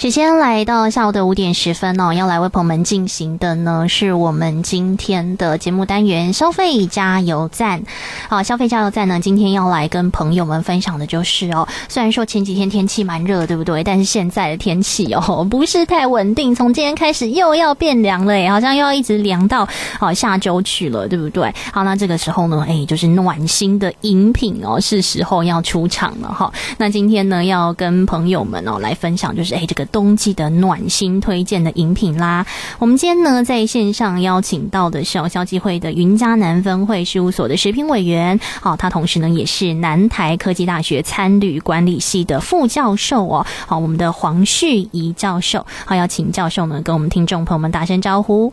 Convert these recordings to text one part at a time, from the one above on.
时间来到下午的五点十分哦，要来为朋友们进行的呢，是我们今天的节目单元——消费加油站。好，消费加油站呢，今天要来跟朋友们分享的就是哦，虽然说前几天天气蛮热，对不对？但是现在的天气哦，不是太稳定，从今天开始又要变凉了，好像又要一直凉到哦下周去了，对不对？好，那这个时候呢，哎，就是暖心的饮品哦，是时候要出场了哈。那今天呢，要跟朋友们哦来分享，就是哎这个。冬季的暖心推荐的饮品啦，我们今天呢在线上邀请到的是消基会的云嘉南分会事务所的食品委员，好，他同时呢也是南台科技大学餐旅管理系的副教授哦，好，我们的黄旭仪教授，好，要请教授呢跟我们听众朋友们打声招呼。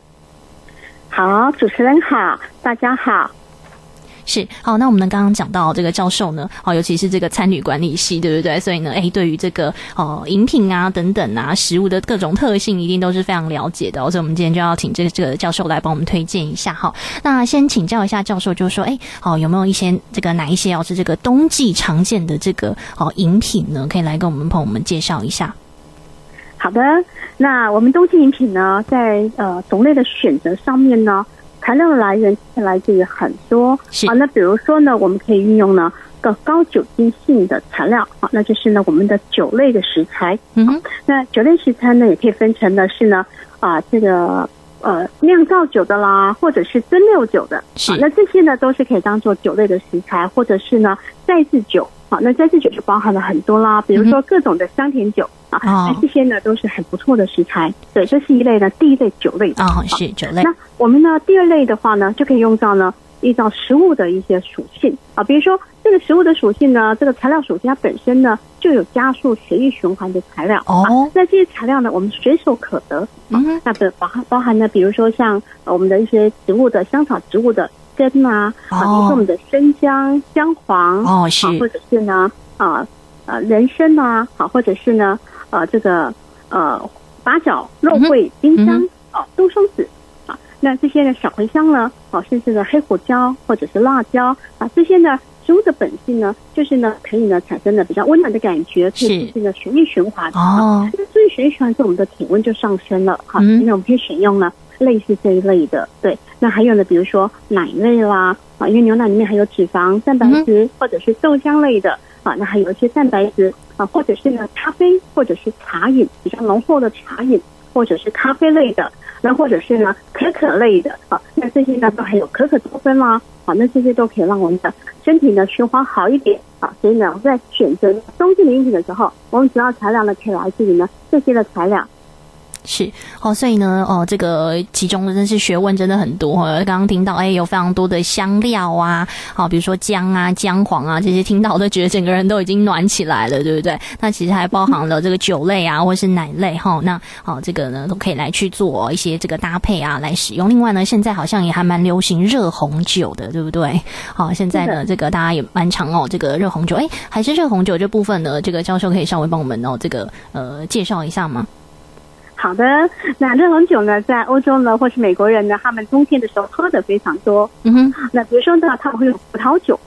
好，主持人好，大家好。是好，那我们呢刚刚讲到这个教授呢，哦，尤其是这个餐旅管理系，对不对？所以呢，哎，对于这个哦饮品啊等等啊食物的各种特性，一定都是非常了解的。所以，我们今天就要请这个这个教授来帮我们推荐一下哈。那先请教一下教授，就是说，哎，好，有没有一些这个哪一些要是这个冬季常见的这个哦饮品呢？可以来跟我们朋友们介绍一下。好的，那我们冬季饮品呢，在呃种类的选择上面呢。材料的来源是来自于很多啊，那比如说呢，我们可以运用呢个高酒精性的材料啊，那就是呢我们的酒类的食材。嗯，那酒类食材呢也可以分成的是呢啊这个呃酿造酒的啦，或者是蒸馏酒的。是，那这些呢都是可以当做酒类的食材，或者是呢再制酒。好，那再制酒就包含了很多啦，比如说各种的香甜酒。啊，那这些呢都是很不错的食材。对，这是一类呢第一类酒类啊，是酒类。那我们呢第二类的话呢，就可以用到呢依照食物的一些属性啊，比如说这个食物的属性呢，这个材料属性它本身呢就有加速血液循环的材料哦。那这些材料呢，我们随手可得。嗯，那的包含包含呢，比如说像我们的一些植物的香草植物的根啊，啊，比如说我们的生姜、姜黄哦，是，或者是呢啊呃人参啊，好，或者是呢。呃，这个呃，八角、肉桂、丁香、哦，杜松子啊，那这些呢，小茴香呢，哦，甚至呢，黑胡椒或者是辣椒啊，这些呢，植物的本性呢，就是呢，可以呢，产生的比较温暖的感觉，可以促进呢血液循环哦。那血液循环之后，我们的体温就上升了哈。那我们可以选用呢，类似这一类的，对。那还有呢，比如说奶类啦，啊，因为牛奶里面含有脂肪、蛋白质，或者是豆浆类的啊，那还有一些蛋白质。啊，或者是呢，咖啡，或者是茶饮，比较浓厚的茶饮，或者是咖啡类的，那或者是呢，可可类的，啊，那这些呢都还有可可多酚啦，啊，那这些都可以让我们的身体呢循环好一点，啊，所以呢，我们在选择冬季饮品的时候，我们主要材料呢可以来自于呢这些的材料。是哦，所以呢，哦，这个其中的真是学问真的很多。刚刚听到，哎，有非常多的香料啊，好，比如说姜啊、姜黄啊这些，听到我都觉得整个人都已经暖起来了，对不对？那其实还包含了这个酒类啊，或是奶类哈。那好，这个呢都可以来去做一些这个搭配啊，来使用。另外呢，现在好像也还蛮流行热红酒的，对不对？好，现在呢，这个大家也蛮常哦，这个热红酒，哎，还是热红酒这部分呢，这个教授可以稍微帮我们哦，这个呃介绍一下吗？好的，那热红酒呢，在欧洲呢，或是美国人呢，他们冬天的时候喝的非常多。嗯哼，那比如说呢，他们会用葡萄酒，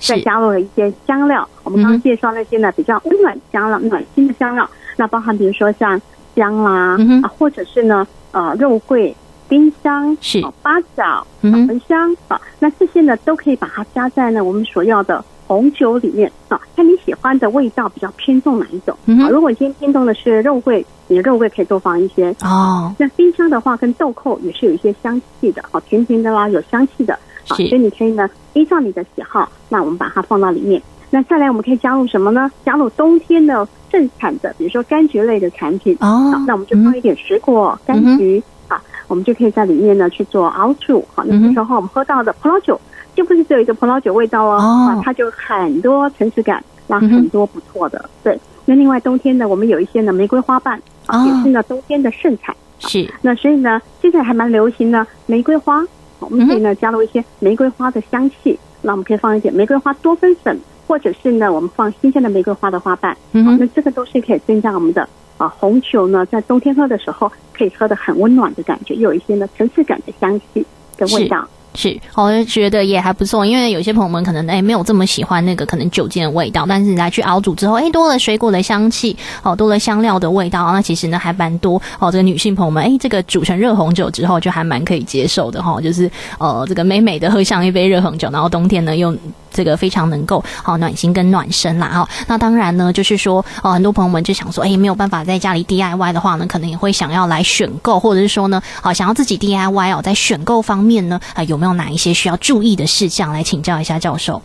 再加入了一些香料。我们刚刚介绍那些呢，比较温暖香料、暖心的香料，那包含比如说像姜啦，啊，或者是呢，呃，肉桂、丁香、是八角、茴香啊，那这些呢，都可以把它加在呢我们所要的。红酒里面啊，看你喜欢的味道比较偏重哪一种啊？如果今天偏重的是肉桂，你的肉桂可以多放一些哦。那冰箱的话，跟豆蔻也是有一些香气的，好甜甜的啦，有香气的啊。所以你可以呢，依照你的喜好，那我们把它放到里面。那再来，我们可以加入什么呢？加入冬天的盛产的，比如说柑橘类的产品哦。那我们就放一点水果，柑橘啊，我们就可以在里面呢去做熬煮。好，那这时候我们喝到的葡萄酒。就不是只有一个葡萄酒味道哦，啊，它就很多层次感，那很多不错的。对，那另外冬天呢，我们有一些呢玫瑰花瓣，也是呢冬天的盛产。是，那所以呢，现在还蛮流行的玫瑰花，我们可以呢加入一些玫瑰花的香气。那我们可以放一点玫瑰花多酚粉，或者是呢我们放新鲜的玫瑰花的花瓣。嗯，那这个都是可以增加我们的啊红酒呢，在冬天喝的时候可以喝的很温暖的感觉，又有一些呢层次感的香气跟味道。是，我就觉得也还不错，因为有些朋友们可能哎没有这么喜欢那个可能酒精的味道，但是来去熬煮之后，哎多了水果的香气，哦多了香料的味道，那其实呢还蛮多哦。这个女性朋友们，哎这个煮成热红酒之后就还蛮可以接受的哈、就是呃这个美美的喝上一杯热红酒，然后冬天呢又。这个非常能够好暖心跟暖身啦哈，那当然呢，就是说哦，很多朋友们就想说，哎，没有办法在家里 DIY 的话呢，可能也会想要来选购，或者是说呢，好想要自己 DIY 哦，在选购方面呢，啊有没有哪一些需要注意的事项来请教一下教授？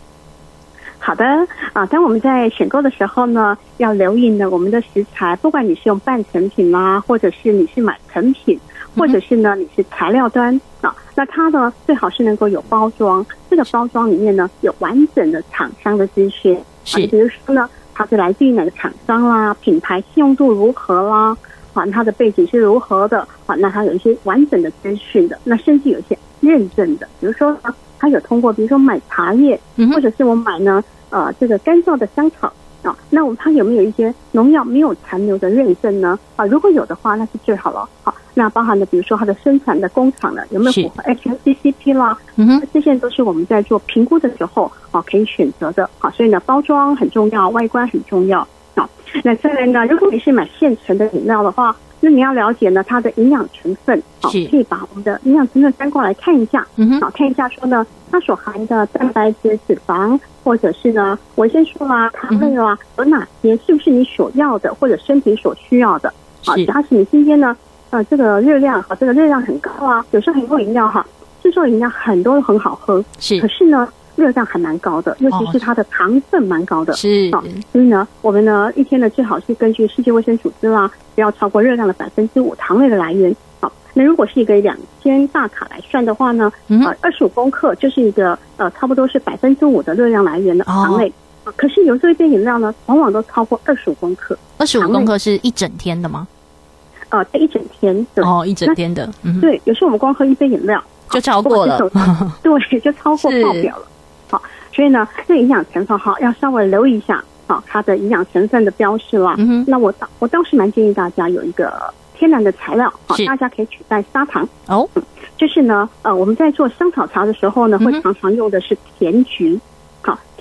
好的啊，当我们在选购的时候呢，要留意呢，我们的食材，不管你是用半成品啦，或者是你是买成品。或者是呢，你是材料端啊，那它呢最好是能够有包装，这个包装里面呢有完整的厂商的资讯，是，比如说呢，它是来自于哪个厂商啦，品牌信用度如何啦，啊，它的背景是如何的，啊，那它有一些完整的资讯的，那甚至有一些认证的，比如说呢，它有通过，比如说买茶叶，或者是我买呢，呃，这个干燥的香草。啊，那我们它有没有一些农药没有残留的认证呢？啊，如果有的话，那是最好了。好，那包含的比如说它的生产的工厂呢，有没有符合 HACCP 啦？嗯哼，这些都是我们在做评估的时候啊可以选择的。好，所以呢，包装很重要，外观很重要。好，那再来呢，如果你是买现成的饮料的话，那你要了解呢它的营养成分。好，可以把我们的营养成分翻过来看一下。嗯哼，好，看一下说呢，它所含的蛋白质、脂肪。或者是呢，维生素啦、糖类啦，有哪些是不是你所要的，或者身体所需要的？好，假使你今天呢，呃，这个热量和这个热量很高啊，有时候很多饮料哈，制作饮料很多都很好喝，是，可是呢，热量还蛮高的，尤其是它的糖分蛮高的，是啊，所以呢，我们呢一天呢最好是根据世界卫生组织啦，不要超过热量的百分之五糖类的来源。好那如果是一个两千大卡来算的话呢，呃，二十五公克就是一个呃，差不多是百分之五的热量来源的糖类。哦，可是有这一杯饮料呢，往往都超过二十五公克。二十五公克是一整天的吗？呃，一整天的哦，一整天的。嗯，对，有时候我们光喝一杯饮料就超过了，对，就超过报表了。好，所以呢，这营养成分哈，要稍微留意一下，好，它的营养成分的标示啦。嗯哼，那我倒我倒是蛮建议大家有一个。天然的材料，好，大家可以取代砂糖哦。就是呢，呃，我们在做香草茶的时候呢，会常常用的是甜菊，好，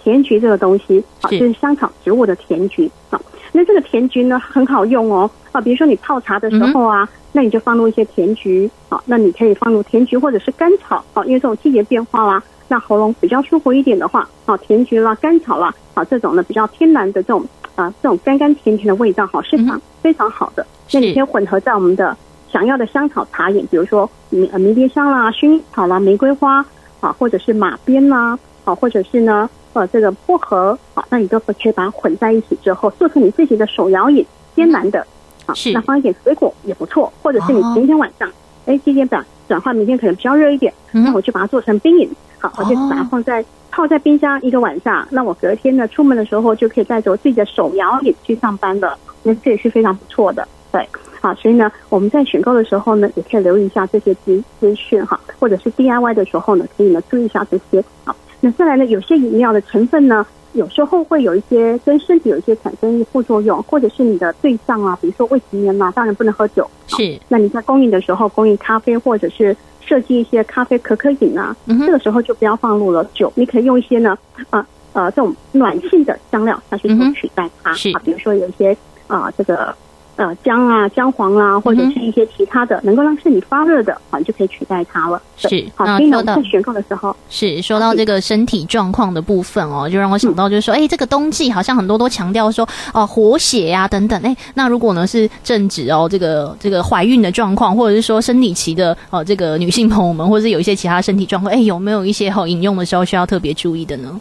甜菊这个东西，好，就是香草植物的甜菊，啊，那这个甜菊呢很好用哦，啊，比如说你泡茶的时候啊，那你就放入一些甜菊，啊，那你可以放入甜菊或者是甘草，啊，因为这种季节变化啦，那喉咙比较舒服一点的话，啊，甜菊啦、甘草啦，啊，这种呢比较天然的这种啊，这种甘甘甜甜的味道，好，是非常非常好的。那你可以混合在我们的想要的香草茶饮，比如说迷迭香啦、薰衣草啦、玫瑰花啊，或者是马鞭啦，啊，或者是呢呃这个薄荷啊，那你都可以把它混在一起之后，做成你自己的手摇饮，艰难的啊，那放一点水果也不错，或者是你今天晚上，哎，今天转转换，明天可能比较热一点，那我就把它做成冰饮，好，我就把它放在泡在冰箱一个晚上，那我隔天呢出门的时候就可以带着我自己的手摇饮去上班了，那这也是非常不错的。对，好，所以呢，我们在选购的时候呢，也可以留意一下这些资资讯哈，或者是 DIY 的时候呢，可以呢注意一下这些。好，那再来呢，有些饮料的成分呢，有时候会有一些跟身体有一些产生副作用，或者是你的对象啊，比如说未成年嘛，当然不能喝酒。是，那你在供应的时候，供应咖啡或者是设计一些咖啡可可饮啊，嗯、这个时候就不要放入了酒，你可以用一些呢，呃呃，这种暖性的香料下去做取代它。是、嗯，比如说有一些啊、呃，这个。呃，姜啊，姜黄啊，或者是一些其他的，能够让身体发热的，好，你就可以取代它了。是，好，所以呢，在选购的时候，是说到这个身体状况的部分哦，就让我想到就是说，哎、嗯，这个冬季好像很多都强调说，哦、呃，活血呀、啊、等等，哎，那如果呢是正值哦，这个这个怀孕的状况，或者是说生理期的哦、呃，这个女性朋友们，或者是有一些其他身体状况，哎，有没有一些好饮用的时候需要特别注意的呢？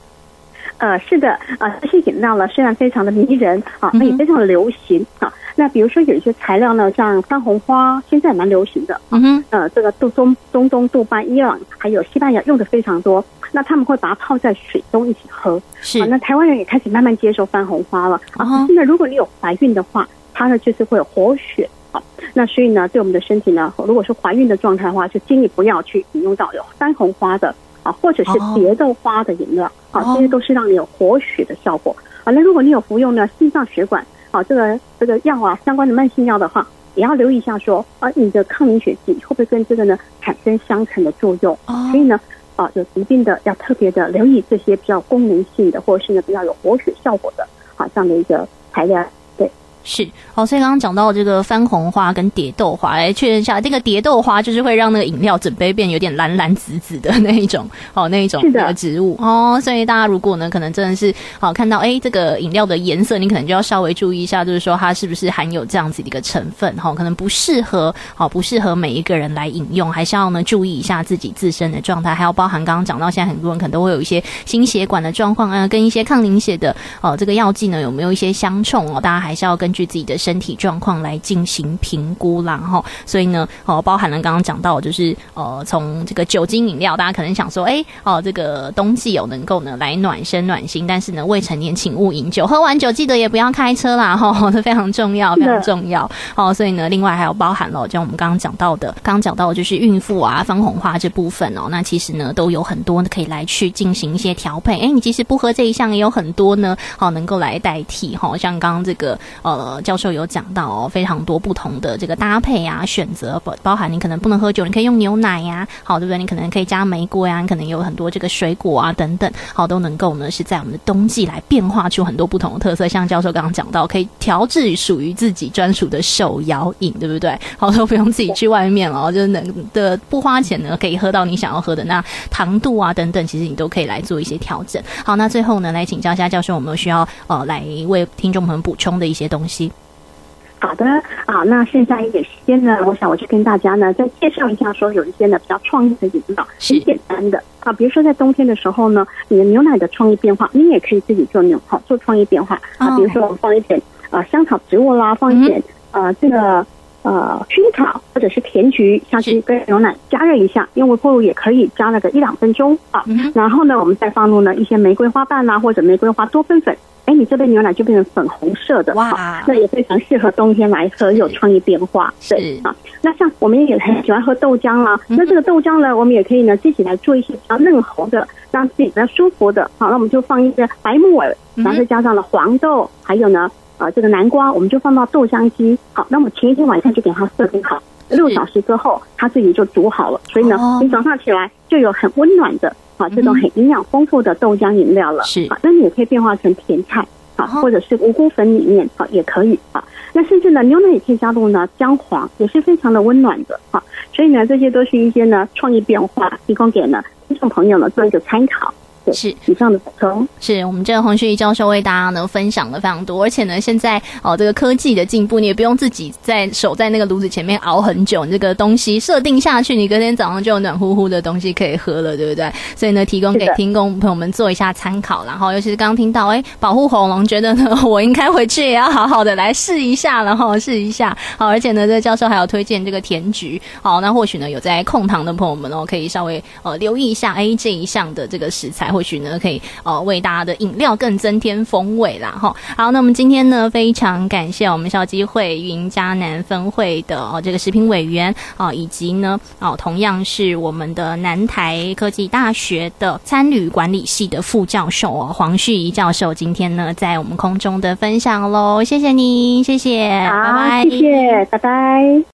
呃，是的，啊、呃，这些饮料呢，虽然非常的迷人啊，那也非常的流行啊。那比如说有一些材料呢，像番红花，现在蛮流行的。嗯哼，呃，这个杜中中东杜拜、伊朗还有西班牙用的非常多。那他们会把它泡在水中一起喝。是，啊、那台湾人也开始慢慢接受番红花了。啊，现在如果你有怀孕的话，它呢就是会有活血。啊，那所以呢，对我们的身体呢，如果是怀孕的状态的话，就建议不要去饮用到有番红花的。啊，或者是别的花的饮料，啊，这些都是让你有活血的效果。啊，那如果你有服用呢心脏血管，啊，这个这个药啊相关的慢性药的话，也要留意一下说，啊，你的抗凝血剂会不会跟这个呢产生相乘的作用？所以呢，啊有疾病的，要特别的留意这些比较功能性的，或者是呢比较有活血效果的，啊这样的一个材料。是，好，所以刚刚讲到这个番红花跟蝶豆花，来确认一下，这个蝶豆花就是会让那个饮料整杯变有点蓝蓝紫紫的那一种，哦，那一种的。植物。哦，所以大家如果呢，可能真的是好看到，哎，这个饮料的颜色，你可能就要稍微注意一下，就是说它是不是含有这样子的一个成分，哈，可能不适合，好，不适合每一个人来饮用，还是要呢注意一下自己自身的状态，还要包含刚刚讲到，现在很多人可能都会有一些心血管的状况啊，跟一些抗凝血的，哦，这个药剂呢有没有一些相冲哦，大家还是要根据自己的身体。状况来进行评估啦，哈，所以呢，哦，包含了刚刚讲到，就是呃，从这个酒精饮料，大家可能想说，哎，哦，这个冬季有能够呢来暖身暖心，但是呢，未成年请勿饮酒，喝完酒记得也不要开车啦，哈，这非常重要，非常重要，哦，所以呢，另外还有包含了，像我们刚刚讲到的，刚刚讲到的就是孕妇啊，番红花这部分哦，那其实呢，都有很多可以来去进行一些调配，哎，你即使不喝这一项，也有很多呢，哦，能够来代替，哈，像刚刚这个呃，呃教授有讲。到哦，非常多不同的这个搭配啊，选择包包含你可能不能喝酒，你可以用牛奶呀，好对不对？你可能可以加玫瑰呀，你可能有很多这个水果啊等等，好都能够呢是在我们的冬季来变化出很多不同的特色。像教授刚刚讲到，可以调制属于自己专属的手摇饮，对不对？好都不用自己去外面哦，就是能的不花钱呢，可以喝到你想要喝的那糖度啊等等，其实你都可以来做一些调整。好，那最后呢，来请教一下教授，我们有需要呃来为听众朋友补充的一些东西。好的啊，那剩下一点时间呢，我想我就跟大家呢再介绍一下，说有一些呢比较创意的饮料，很简单的。啊，比如说在冬天的时候呢，你的牛奶的创意变化，你也可以自己做牛好做创意变化。啊，比如说我们放一点啊香草植物啦，放一点啊这个呃薰草或者是甜菊下去跟牛奶加热一下，用微波炉也可以加那个一两分钟啊，然后呢我们再放入呢一些玫瑰花瓣啦或者玫瑰花多酚粉。哎，你这杯牛奶就变成粉红色的哇，那也非常适合冬天来喝，有创意变化。对啊，那像我们也很喜欢喝豆浆啦，嗯、那这个豆浆呢，我们也可以呢自己来做一些比较嫩喉的，让自己比较舒服的。好，那我们就放一些白木耳，然后再加上了黄豆，还有呢，啊这个南瓜，我们就放到豆浆机。好，那我们前一天晚上就给它设定好，六小时之后它自己就煮好了。所以呢，你早上起来就有很温暖的。啊，这种很营养丰富的豆浆饮料了，是啊，那你也可以变化成甜菜啊，或者是五谷粉里面啊，也可以啊。那甚至呢，牛奶也可以加入呢姜黄，也是非常的温暖的啊。所以呢，这些都是一些呢创意变化，提供给呢听众朋友呢做一个参考。是以上的补充，是我们这个洪旭仪教授为大家呢分享了非常多，而且呢，现在哦这个科技的进步，你也不用自己在守在那个炉子前面熬很久，你这个东西设定下去，你隔天早上就有暖乎乎的东西可以喝了，对不对？所以呢，提供给听众朋友们做一下参考。然后，尤其是刚刚听到哎，保护喉咙，觉得呢，我应该回去也要好好的来试一下，然后试一下。好，而且呢，这个教授还有推荐这个甜菊，好，那或许呢有在控糖的朋友们哦，可以稍微呃留意一下哎这一项的这个食材。或许呢，可以呃为大家的饮料更增添风味啦哈。好，那我们今天呢，非常感谢我们校机会云嘉南分会的哦这个食品委员啊，以及呢哦同样是我们的南台科技大学的餐旅管理系的副教授哦黄旭仪教授，今天呢在我们空中的分享喽，谢谢你，谢谢，拜拜，谢谢，拜拜。